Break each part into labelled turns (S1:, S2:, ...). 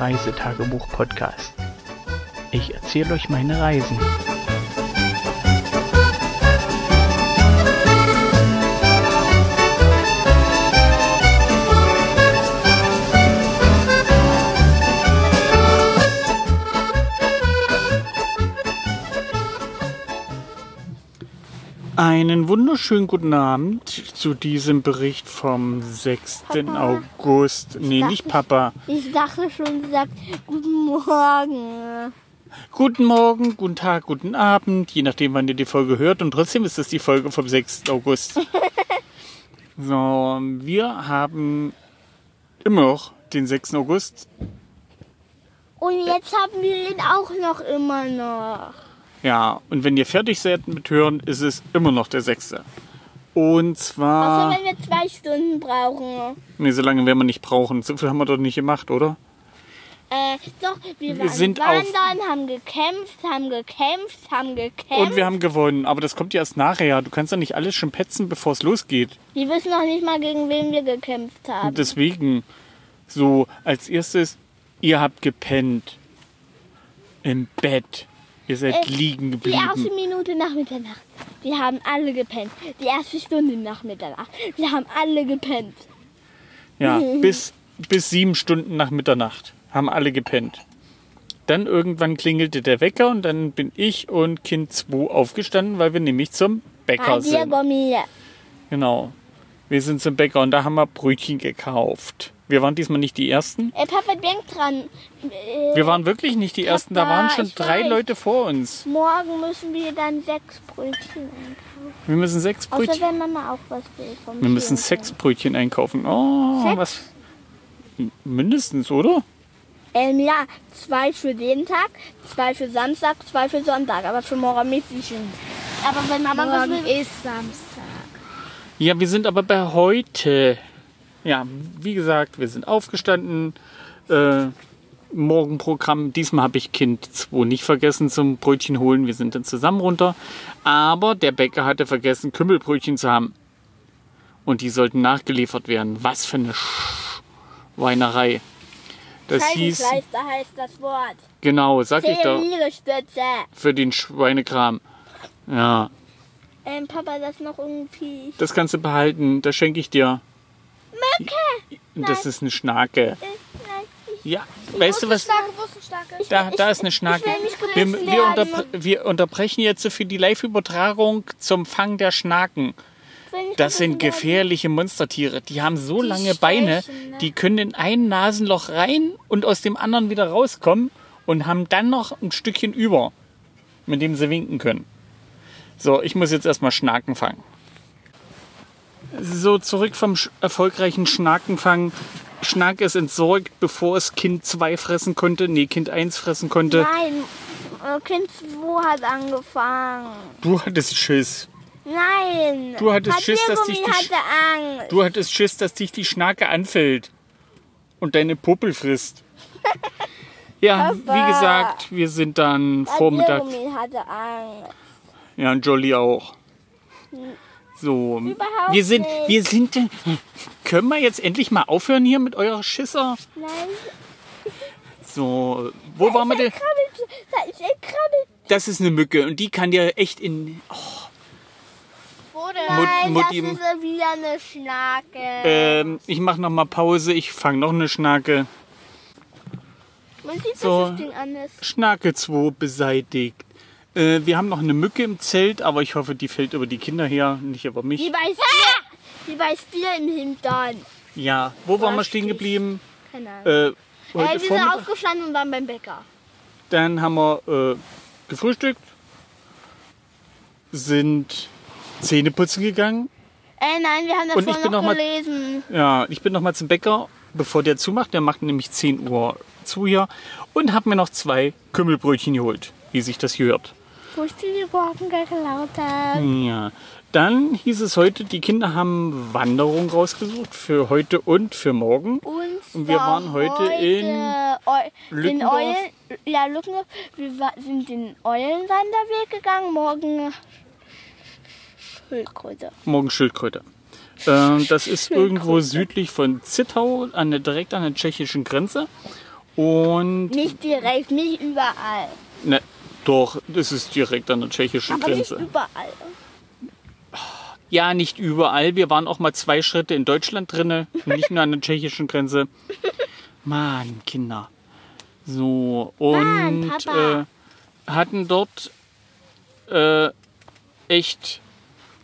S1: Reisetagebuch-Podcast. Ich erzähle euch meine Reisen. Einen wunderschönen guten Abend zu diesem Bericht vom 6.
S2: Papa.
S1: August. Nee,
S2: dachte-
S1: nicht Papa.
S2: Ich dachte schon gesagt, guten Morgen.
S1: Guten Morgen, guten Tag, guten Abend, je nachdem, wann ihr die Folge hört. Und trotzdem ist das die Folge vom 6. August. so, wir haben immer noch den 6. August.
S2: Und jetzt haben wir ihn auch noch immer noch.
S1: Ja, und wenn ihr fertig seid mit Hören, ist es immer noch der 6. Und
S2: Außer
S1: zwar.
S2: wenn wir zwei Stunden brauchen.
S1: Nee, so lange werden wir nicht brauchen. So viel haben wir doch nicht gemacht, oder?
S2: Äh, doch, wir,
S1: Wir
S2: waren
S1: sind auf-
S2: wandern, haben gekämpft, haben gekämpft, haben gekämpft.
S1: Und wir haben gewonnen, aber das kommt ja erst nachher. Du kannst ja nicht alles schon petzen, bevor es losgeht.
S2: Die wissen noch nicht mal, gegen wen wir gekämpft haben.
S1: Und deswegen, so, als erstes, ihr habt gepennt. Im Bett. Ihr seid
S2: Äh,
S1: liegen
S2: Die erste
S1: geblieben.
S2: Minute nach Mitternacht. Wir haben alle gepennt. Die erste Stunde nach Mitternacht. Wir haben alle gepennt.
S1: Ja, bis, bis sieben Stunden nach Mitternacht haben alle gepennt. Dann irgendwann klingelte der Wecker und dann bin ich und Kind 2 aufgestanden, weil wir nämlich zum Bäcker sind. Genau. Wir sind zum Bäcker und da haben wir Brötchen gekauft. Wir waren diesmal nicht die Ersten.
S2: Äh, Papa, denk dran. Äh,
S1: Wir waren wirklich nicht die Ersten, da
S2: Papa,
S1: waren schon drei
S2: weiß.
S1: Leute vor uns.
S2: morgen müssen wir dann sechs Brötchen einkaufen.
S1: Wir müssen sechs
S2: Außer
S1: Brötchen.
S2: wenn Mama auch was will. Vom
S1: Wir müssen sechs Brötchen einkaufen. Oh,
S2: Sechs?
S1: was? Mindestens, oder?
S2: Ähm, ja, zwei für den Tag, zwei für Samstag, zwei für Sonntag. Aber für morgen mit sicher. Aber wenn Mama was
S3: Morgen
S2: will.
S3: ist Samstag.
S1: Ja, wir sind aber bei heute. Ja, wie gesagt, wir sind aufgestanden. Äh, Morgenprogramm. Diesmal habe ich Kind 2 nicht vergessen zum Brötchen holen. Wir sind dann zusammen runter. Aber der Bäcker hatte vergessen, Kümmelbrötchen zu haben. Und die sollten nachgeliefert werden. Was für eine Schweinerei. Das hieß,
S2: heißt das Wort.
S1: genau, sag ich doch, für den Schweinekram. Ja,
S2: Ähm, Papa, das noch irgendwie.
S1: das kannst du behalten. Das schenke ich dir.
S2: Mücke!
S1: Das ist eine Schnake.
S2: Äh,
S1: Ja, weißt du was? Da, da ist eine Schnake. Wir, wir, unterbre wir unterbrechen jetzt für die Live-Übertragung zum Fang der Schnaken. Das sind gefährliche Monstertiere. Die haben so lange Beine,
S3: ne?
S1: die können in ein Nasenloch rein und aus dem anderen wieder rauskommen und haben dann noch ein Stückchen über, mit dem sie winken können. So, ich muss jetzt erstmal Schnaken fangen. So, zurück vom sch erfolgreichen Schnakenfang. Schnack ist entsorgt, bevor es Kind 2 fressen konnte. Nee, Kind 1 fressen konnte.
S2: Nein, äh, Kind 2 hat angefangen.
S1: Du hattest Schiss.
S2: Nein.
S1: Du hattest Schiss, dass dich die
S2: hatte Angst.
S1: Du hattest Schiss, dass dich die Schnake anfällt und deine Puppel frisst. Ja,
S2: Papa.
S1: wie gesagt, wir sind dann Vormittag.
S2: Papiergummi hatte Angst.
S1: Ja, und Jolly auch. So,
S2: Überhaupt
S1: wir sind,
S2: nicht.
S1: wir sind. Können wir jetzt endlich mal aufhören hier mit eurer Schisser?
S2: Nein,
S1: So, wo waren wir denn?
S2: da ist ein Krabbel.
S1: Das ist eine Mücke und die kann dir echt in. Oh,
S3: Wo denn?
S2: Nein,
S1: Mutti-
S2: das ist wieder eine Schnake.
S1: ähm, ich mache noch mal Pause. Ich fange noch eine Schnake.
S2: Man sieht,
S1: so.
S2: das Ding an ist.
S1: Schnake 2 beseitigt. Äh, wir haben noch eine Mücke im Zelt, aber ich hoffe, die fällt über die Kinder her, nicht über
S2: Die
S1: mich.
S2: beißt dir, die beißt dir im Hintern.
S1: Ja, wo waren wir stehen geblieben?
S2: Keine Ahnung.
S1: Äh,
S2: Äh,
S1: heute
S2: wir sind
S1: Vormittag.
S2: aufgestanden und waren beim Bäcker.
S1: Dann haben wir äh, gefrühstückt, sind Zähne putzen gegangen.
S2: Äh, nein, wir haben
S1: Und
S2: davor
S1: ich bin
S2: noch
S1: noch mal-
S2: gelesen.
S1: Ja, ich bin noch mal zum Bäcker, bevor der zumacht. Der macht nämlich 10 Uhr zu hier. Und habe mir noch zwei Kümmelbrötchen geholt, wie sich das gehört.
S2: Wo ist die geklaut hat.
S1: Ja, dann hieß es heute, die Kinder haben Wanderung rausgesucht für heute und für morgen.
S2: Und,
S1: Und wir waren heute in Lückendorf.
S2: Eulen, ja, Lückendorf. Wir sind den Eulenwanderweg gegangen. Morgen Schildkröte.
S1: Morgen Schildkröte. Äh, das ist irgendwo südlich von Zittau, an der, direkt an der tschechischen Grenze. Und
S2: Nicht direkt, nicht überall.
S1: ne, doch, das ist direkt an der tschechischen
S2: Aber nicht
S1: Grenze.
S2: überall.
S1: Ja, nicht überall. Wir waren auch mal zwei Schritte in Deutschland drinne, nicht nur an der tschechischen Grenze. Mann, Kinder. So,
S2: Mann,
S1: und
S2: Papa.
S1: äh, hatten dort äh, echt,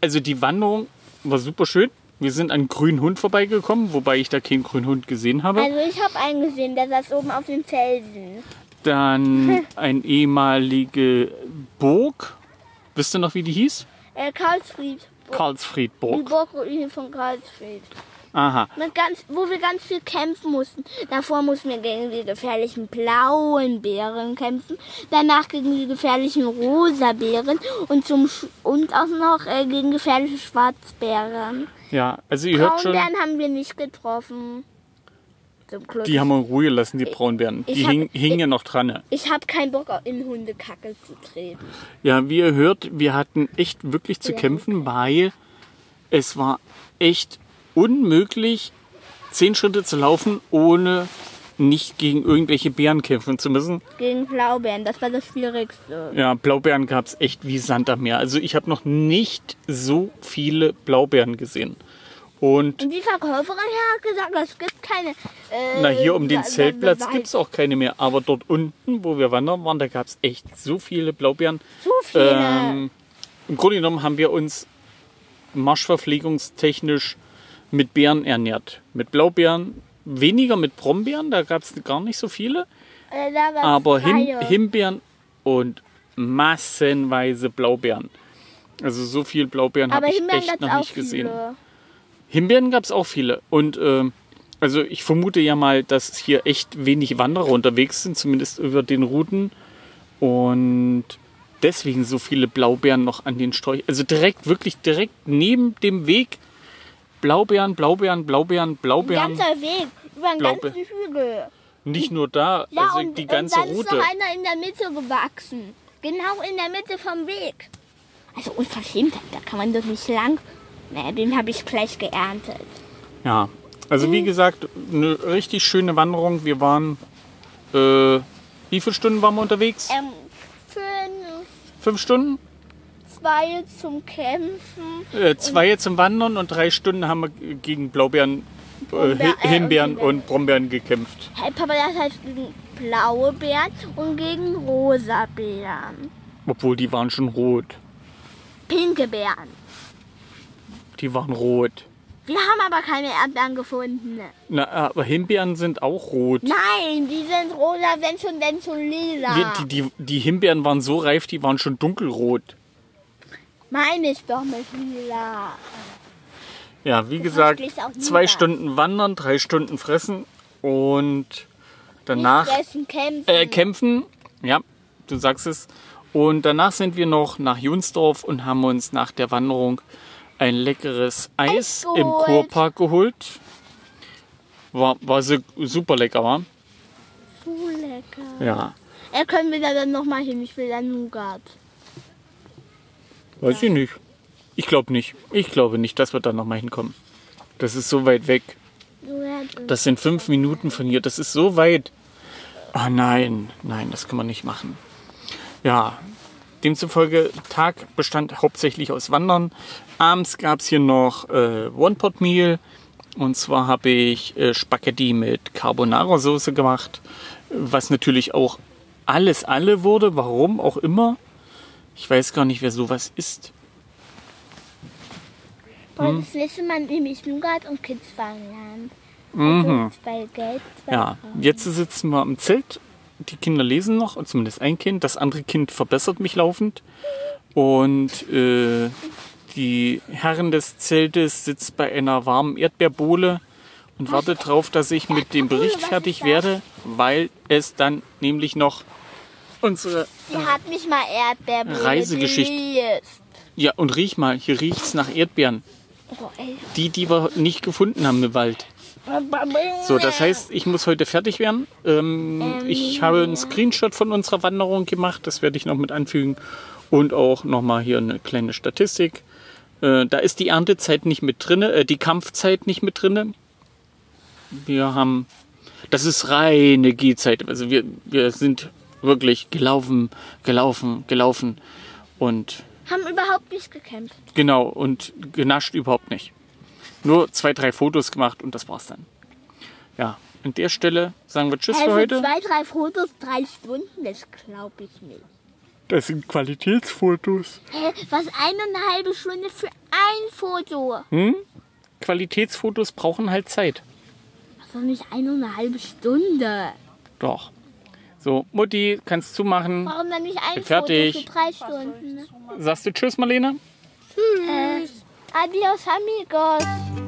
S1: also die Wanderung war super schön. Wir sind an grünen Hund vorbeigekommen, wobei ich da keinen grünen Hund gesehen habe.
S2: Also ich habe einen gesehen, der saß oben auf den Felsen.
S1: Dann ein ehemalige Burg. Wisst ihr noch, wie die hieß?
S2: Äh, Karlsfried. Die
S1: Karlsfriedburg.
S2: Burgruine von Karlsfried.
S1: Aha.
S2: Mit ganz, wo wir ganz viel kämpfen mussten. Davor mussten wir gegen die gefährlichen blauen Bären kämpfen. Danach gegen die gefährlichen rosa Bären. Und, zum, Sch- und auch noch äh, gegen gefährliche Schwarzbären.
S1: Ja, also ihr hört schon,
S2: Braunbären haben wir nicht getroffen. Zum Glück.
S1: die haben wir in Ruhe gelassen, die Braunbären. Die
S2: hab-
S1: hing, hingen ja noch dran. ne?
S2: ich habe keinen Bock, in Hundekacke zu treten.
S1: Ja, wie ihr hört, wir hatten echt wirklich zu
S2: Ja.
S1: kämpfen, weil es war echt unmöglich, zehn Schritte zu laufen, ohne nicht gegen irgendwelche Bären kämpfen zu müssen.
S2: Gegen Blaubeeren, das war das Schwierigste.
S1: Ja, Blaubeeren gab es echt wie Sand am Meer. Also ich habe noch nicht so viele Blaubeeren gesehen. Und
S2: Und die Verkäuferin hat gesagt, es gibt keine. Äh,
S1: na, hier um den Zeltplatz gibt es auch keine mehr. Aber dort unten, wo wir wandern waren, da gab es echt so viele Blaubeeren.
S2: So viele.
S1: Ähm, Im Grunde genommen haben wir uns marschverpflegungstechnisch mit Beeren ernährt. Mit Blaubeeren, weniger mit Brombeeren, da gab es gar nicht so viele.
S2: Äh,
S1: Aber Him. Himbeeren und massenweise Blaubeeren. Also so viel Blaubeeren habe ich
S2: Himbeeren
S1: echt noch nicht gesehen. Himbeeren gab es auch viele. Und ähm, also ich vermute ja mal, dass hier echt wenig Wanderer unterwegs sind, zumindest über den Routen. Und deswegen so viele Blaubeeren noch an den Sträuchern. Also direkt, wirklich direkt neben dem Weg. Blaubeeren, Blaubeeren, Blaubeeren,
S2: Ein
S1: Blaubeeren.
S2: ganzer Weg, über einen
S1: Blaube-
S2: ganzen Hügel.
S1: Nicht nur da,
S2: Ja,
S1: also
S2: und,
S1: die ganze
S2: und dann
S1: Route.
S2: ist noch einer in der Mitte gewachsen. Genau in der Mitte vom Weg. Also unverschämt, da kann man doch nicht lang. Naja, den habe ich gleich geerntet.
S1: Ja, also wie gesagt, eine richtig schöne Wanderung. Wir waren, äh, wie viele Stunden waren wir unterwegs?
S2: Ähm, für
S1: Fünf Stunden?
S2: zwei zum Kämpfen.
S1: Äh, zwei zum Wandern und drei Stunden haben wir gegen Blaubeeren, äh,
S2: äh,
S1: Himbeeren
S2: und
S1: und Brombeeren gekämpft.
S2: Hey Papa, das heißt gegen blaue Beeren und gegen rosa Beeren.
S1: Obwohl die waren schon rot.
S2: Pinke Beeren.
S1: Die waren rot.
S2: Wir haben aber keine Erdbeeren gefunden.
S1: Na, aber Himbeeren sind auch rot.
S2: Nein, die sind rosa, wenn schon, denn schon lila.
S1: Wir, die, die, die Himbeeren waren so reif, die waren schon dunkelrot.
S2: Meine ich doch mit lila.
S1: Ja, wie gesagt,
S2: auch nie
S1: zwei. Stunden wandern, drei Stunden fressen und danach
S2: fressen, kämpfen.
S1: äh, kämpfen. Ja, du sagst es. Und danach sind wir noch nach Junsdorf und haben uns nach der Wanderung ein leckeres Eis
S2: Eis
S1: im. Kurpark geholt. War, war su- super lecker, war?
S2: so lecker.
S1: Ja.
S2: Er können wir da dann nochmal hin. Ich will dann Nougat.
S1: Weiß ich nicht. Ich glaube nicht. Ich glaube nicht, dass wir da nochmal hinkommen. Das ist so weit weg. Das sind fünf Minuten von hier. Das ist so weit. Ah nein, nein, das kann man nicht machen. Ja, demzufolge Tag bestand hauptsächlich aus Wandern. Abends gab es hier noch äh, One-Pot-Meal. Und zwar habe ich äh, Spaghetti mit Carbonara-Soße gemacht. Was natürlich auch alles alle wurde. Warum auch immer. Ich weiß gar nicht, wer sowas isst.
S2: Boah, das nächste Mal nehme ich Nougat und Kids lernen.
S1: Mhm.
S2: Also zwei Geld, zwei
S1: Ja, jetzt sitzen wir im Zelt. Die Kinder lesen noch, zumindest ein Kind. Das andere Kind verbessert mich laufend. Und äh, die Herren des Zeltes sitzt bei einer warmen Erdbeerbohle und wartet darauf, dass ich mit dem Bericht fertig werde, weil es dann nämlich noch unsere.
S2: Die hat nicht mal Erdbeerbrille.
S1: Reisegeschichte. Ja, und riech mal, hier riecht es nach Erdbeeren.
S2: Oh.
S1: Die, die wir nicht gefunden haben im Wald. So, das heißt, ich muss heute fertig werden. Ähm, ich habe einen Screenshot von unserer Wanderung gemacht, das werde ich noch mit anfügen. Und auch nochmal hier eine kleine Statistik. Äh, da ist die Erntezeit nicht mit drinne, äh, die Kampfzeit nicht mit drinne. Wir haben, das ist reine Gehzeit. Also wir, wir sind wirklich gelaufen, gelaufen, gelaufen und
S2: Haben überhaupt nicht gekämpft.
S1: genau und genascht überhaupt nicht. Nur zwei, drei Fotos gemacht und das war's dann. Ja, an der Stelle sagen wir Tschüss
S2: Hey,
S1: für heute.
S2: zwei, drei Fotos, drei Stunden, das glaube ich nicht.
S1: Das sind Qualitätsfotos.
S2: Hä, was eine und eine halbe Stunde für ein Foto?
S1: Qualitätsfotos brauchen halt Zeit.
S2: Was doch nicht eine und eine halbe Stunde?
S1: Doch. So, Mutti, kannst zumachen.
S2: Warum dann nicht ein
S1: Bin fertig.
S2: Foto für drei Stunden?
S1: Sagst du Tschüss, Marlene?
S2: Äh, Adiós amigos.